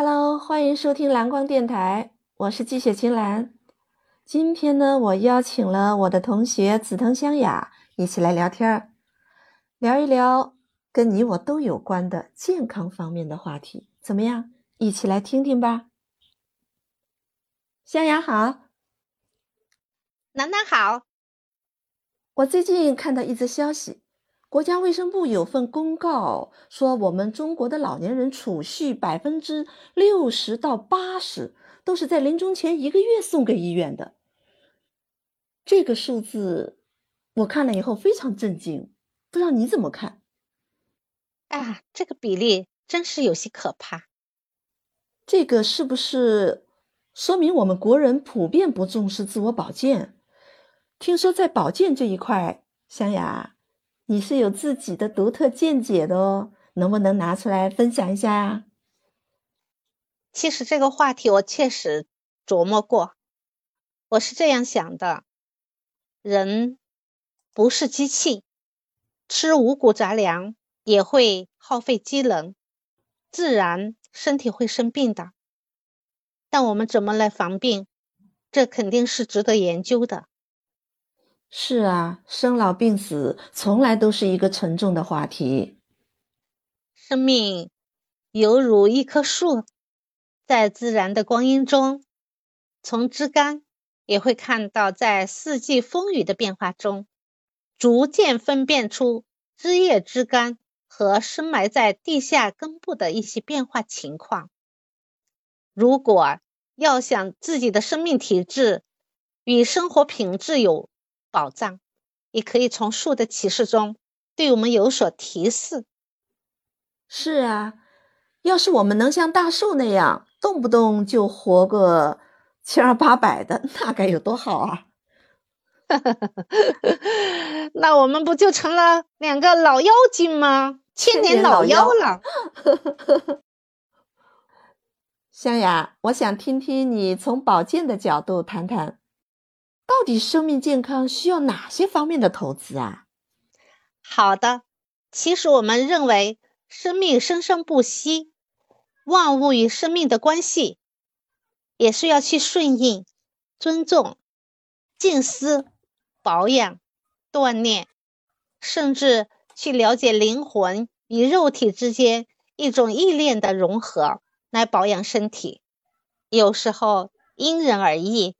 Hello，欢迎收听蓝光电台，我是季雪青蓝。今天呢，我邀请了我的同学紫藤香雅一起来聊天儿，聊一聊跟你我都有关的健康方面的话题，怎么样？一起来听听吧。香雅好，楠楠好。我最近看到一则消息。国家卫生部有份公告说，我们中国的老年人储蓄百分之六十到八十都是在临终前一个月送给医院的。这个数字我看了以后非常震惊，不知道你怎么看？啊，这个比例真是有些可怕。这个是不是说明我们国人普遍不重视自我保健？听说在保健这一块，湘雅。你是有自己的独特见解的哦，能不能拿出来分享一下呀？其实这个话题我确实琢磨过，我是这样想的：人不是机器，吃五谷杂粮也会耗费机能，自然身体会生病的。但我们怎么来防病，这肯定是值得研究的。是啊，生老病死从来都是一个沉重的话题。生命犹如一棵树，在自然的光阴中，从枝干也会看到在四季风雨的变化中，逐渐分辨出枝叶、枝干和深埋在地下根部的一些变化情况。如果要想自己的生命体质与生活品质有，保障，也可以从树的启示中对我们有所提示。是啊，要是我们能像大树那样，动不动就活个千儿八百的，那该有多好啊！那我们不就成了两个老妖精吗？千年老妖了。香雅，我想听听你从保健的角度谈谈。生命健康需要哪些方面的投资啊？好的，其实我们认为生命生生不息，万物与生命的关系也是要去顺应、尊重、静思、保养、锻炼，甚至去了解灵魂与肉体之间一种意念的融合来保养身体。有时候因人而异。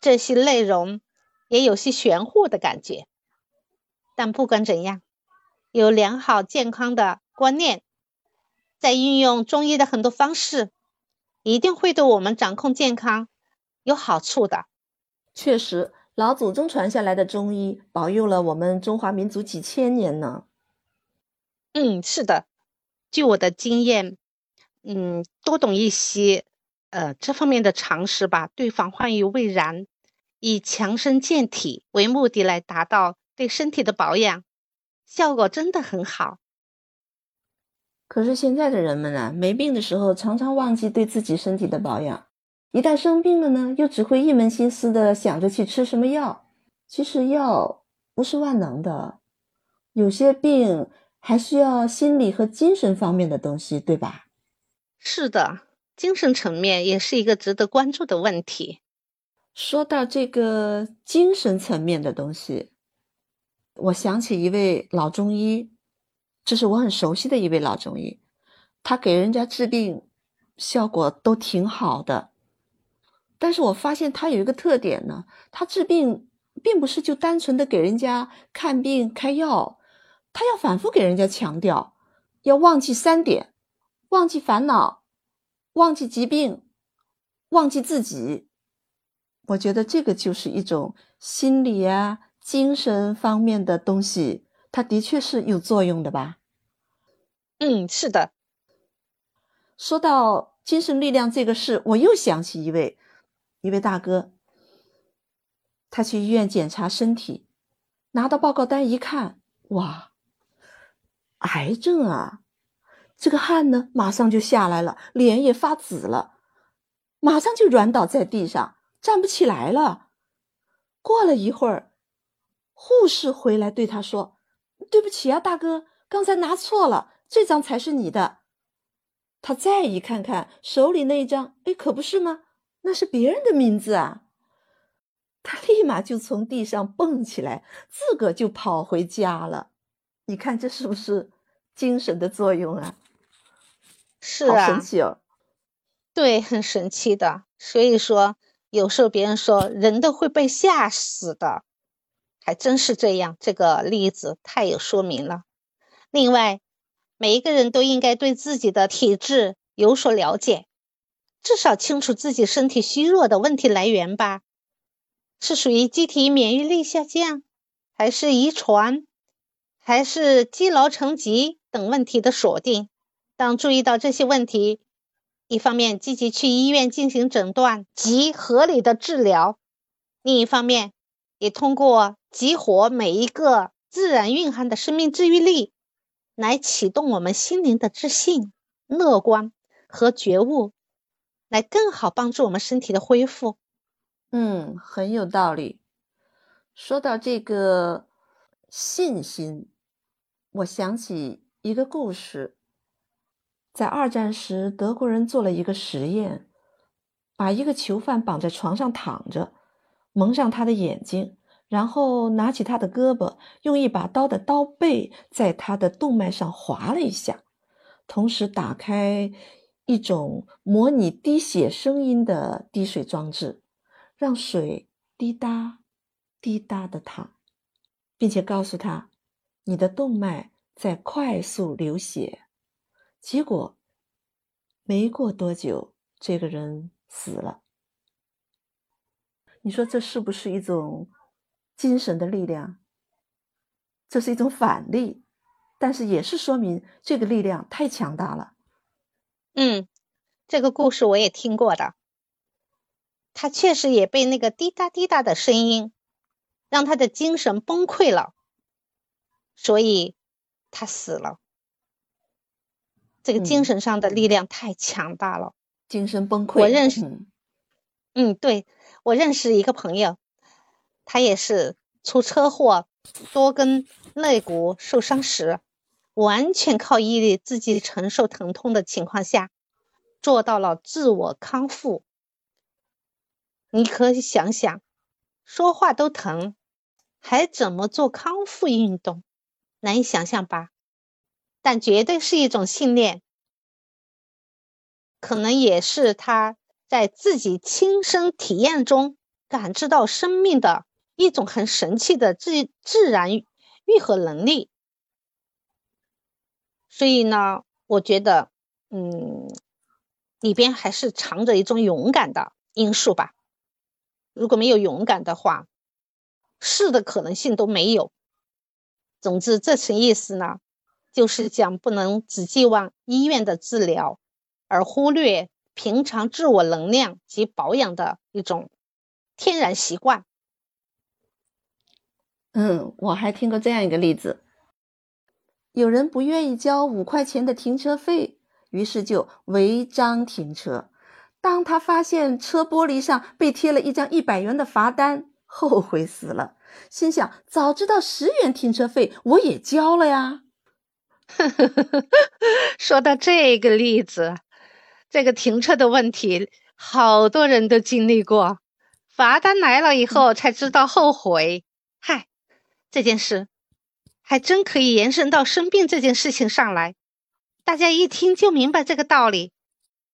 这些内容也有些玄乎的感觉，但不管怎样，有良好健康的观念，在运用中医的很多方式，一定会对我们掌控健康有好处的。确实，老祖宗传下来的中医保佑了我们中华民族几千年呢。嗯，是的，据我的经验，嗯，多懂一些。呃，这方面的常识吧，对防患于未然，以强身健体为目的来达到对身体的保养，效果真的很好。可是现在的人们呢，没病的时候常常忘记对自己身体的保养，一旦生病了呢，又只会一门心思的想着去吃什么药。其实药不是万能的，有些病还需要心理和精神方面的东西，对吧？是的。精神层面也是一个值得关注的问题。说到这个精神层面的东西，我想起一位老中医，这是我很熟悉的一位老中医，他给人家治病效果都挺好的。但是我发现他有一个特点呢，他治病并不是就单纯的给人家看病开药，他要反复给人家强调，要忘记三点，忘记烦恼。忘记疾病，忘记自己，我觉得这个就是一种心理啊、精神方面的东西，它的确是有作用的吧？嗯，是的。说到精神力量这个事，我又想起一位一位大哥，他去医院检查身体，拿到报告单一看，哇，癌症啊！这个汗呢，马上就下来了，脸也发紫了，马上就软倒在地上，站不起来了。过了一会儿，护士回来对他说：“对不起啊，大哥，刚才拿错了，这张才是你的。”他再一看看手里那张，哎，可不是吗？那是别人的名字啊！他立马就从地上蹦起来，自个就跑回家了。你看这是不是精神的作用啊？是啊，神奇哦。对，很神奇的。所以说，有时候别人说人都会被吓死的，还真是这样。这个例子太有说明了。另外，每一个人都应该对自己的体质有所了解，至少清楚自己身体虚弱的问题来源吧。是属于机体免疫力下降，还是遗传，还是积劳成疾等问题的锁定？当注意到这些问题，一方面积极去医院进行诊断及合理的治疗，另一方面也通过激活每一个自然蕴含的生命治愈力，来启动我们心灵的自信、乐观和觉悟，来更好帮助我们身体的恢复。嗯，很有道理。说到这个信心，我想起一个故事。在二战时，德国人做了一个实验，把一个囚犯绑在床上躺着，蒙上他的眼睛，然后拿起他的胳膊，用一把刀的刀背在他的动脉上划了一下，同时打开一种模拟滴血声音的滴水装置。让水滴答滴答的淌，并且告诉他，你的动脉在快速流血。结果没过多久，这个人死了。你说这是不是一种精神的力量？这是一种反例，但是也是说明这个力量太强大了。嗯，这个故事我也听过的。他确实也被那个滴答滴答的声音，让他的精神崩溃了，所以他死了。这个精神上的力量太强大了，精神崩溃。我认识，嗯，对我认识一个朋友，他也是出车祸，多根肋骨受伤时，完全靠毅力自己承受疼痛的情况下，做到了自我康复。你可以想想，说话都疼，还怎么做康复运动？难以想象吧？但绝对是一种信念，可能也是他在自己亲身体验中感知到生命的一种很神奇的自自然愈合能力。所以呢，我觉得，嗯，里边还是藏着一种勇敢的因素吧。如果没有勇敢的话，是的可能性都没有。总之，这层意思呢，就是讲不能只寄望医院的治疗，而忽略平常自我能量及保养的一种天然习惯。嗯，我还听过这样一个例子：有人不愿意交五块钱的停车费，于是就违章停车。当他发现车玻璃上被贴了一张一百元的罚单，后悔死了，心想：早知道十元停车费，我也交了呀。说到这个例子，这个停车的问题，好多人都经历过。罚单来了以后才知道后悔。嗨，这件事还真可以延伸到生病这件事情上来，大家一听就明白这个道理，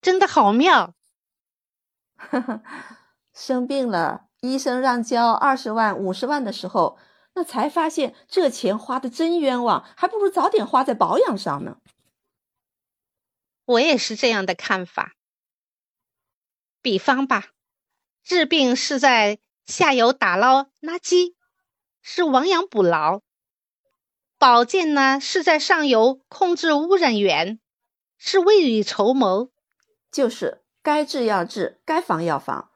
真的好妙。生病了，医生让交二十万、五十万的时候，那才发现这钱花的真冤枉，还不如早点花在保养上呢。我也是这样的看法。比方吧，治病是在下游打捞垃圾，是亡羊补牢；保健呢，是在上游控制污染源，是未雨绸缪。就是。该治要治，该防要防，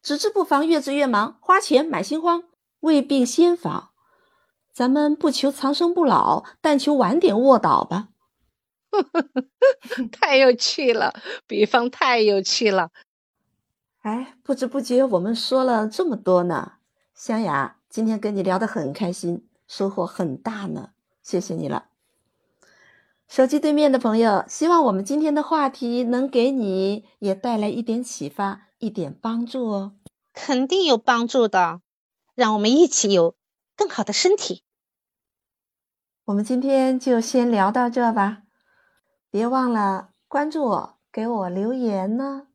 只治不防，越治越忙，花钱买心慌，未病先防。咱们不求长生不老，但求晚点卧倒吧。太有趣了，比方太有趣了。哎，不知不觉我们说了这么多呢，湘雅，今天跟你聊的很开心，收获很大呢，谢谢你了。手机对面的朋友，希望我们今天的话题能给你也带来一点启发，一点帮助哦，肯定有帮助的，让我们一起有更好的身体。我们今天就先聊到这吧。别忘了关注我给我留言呢。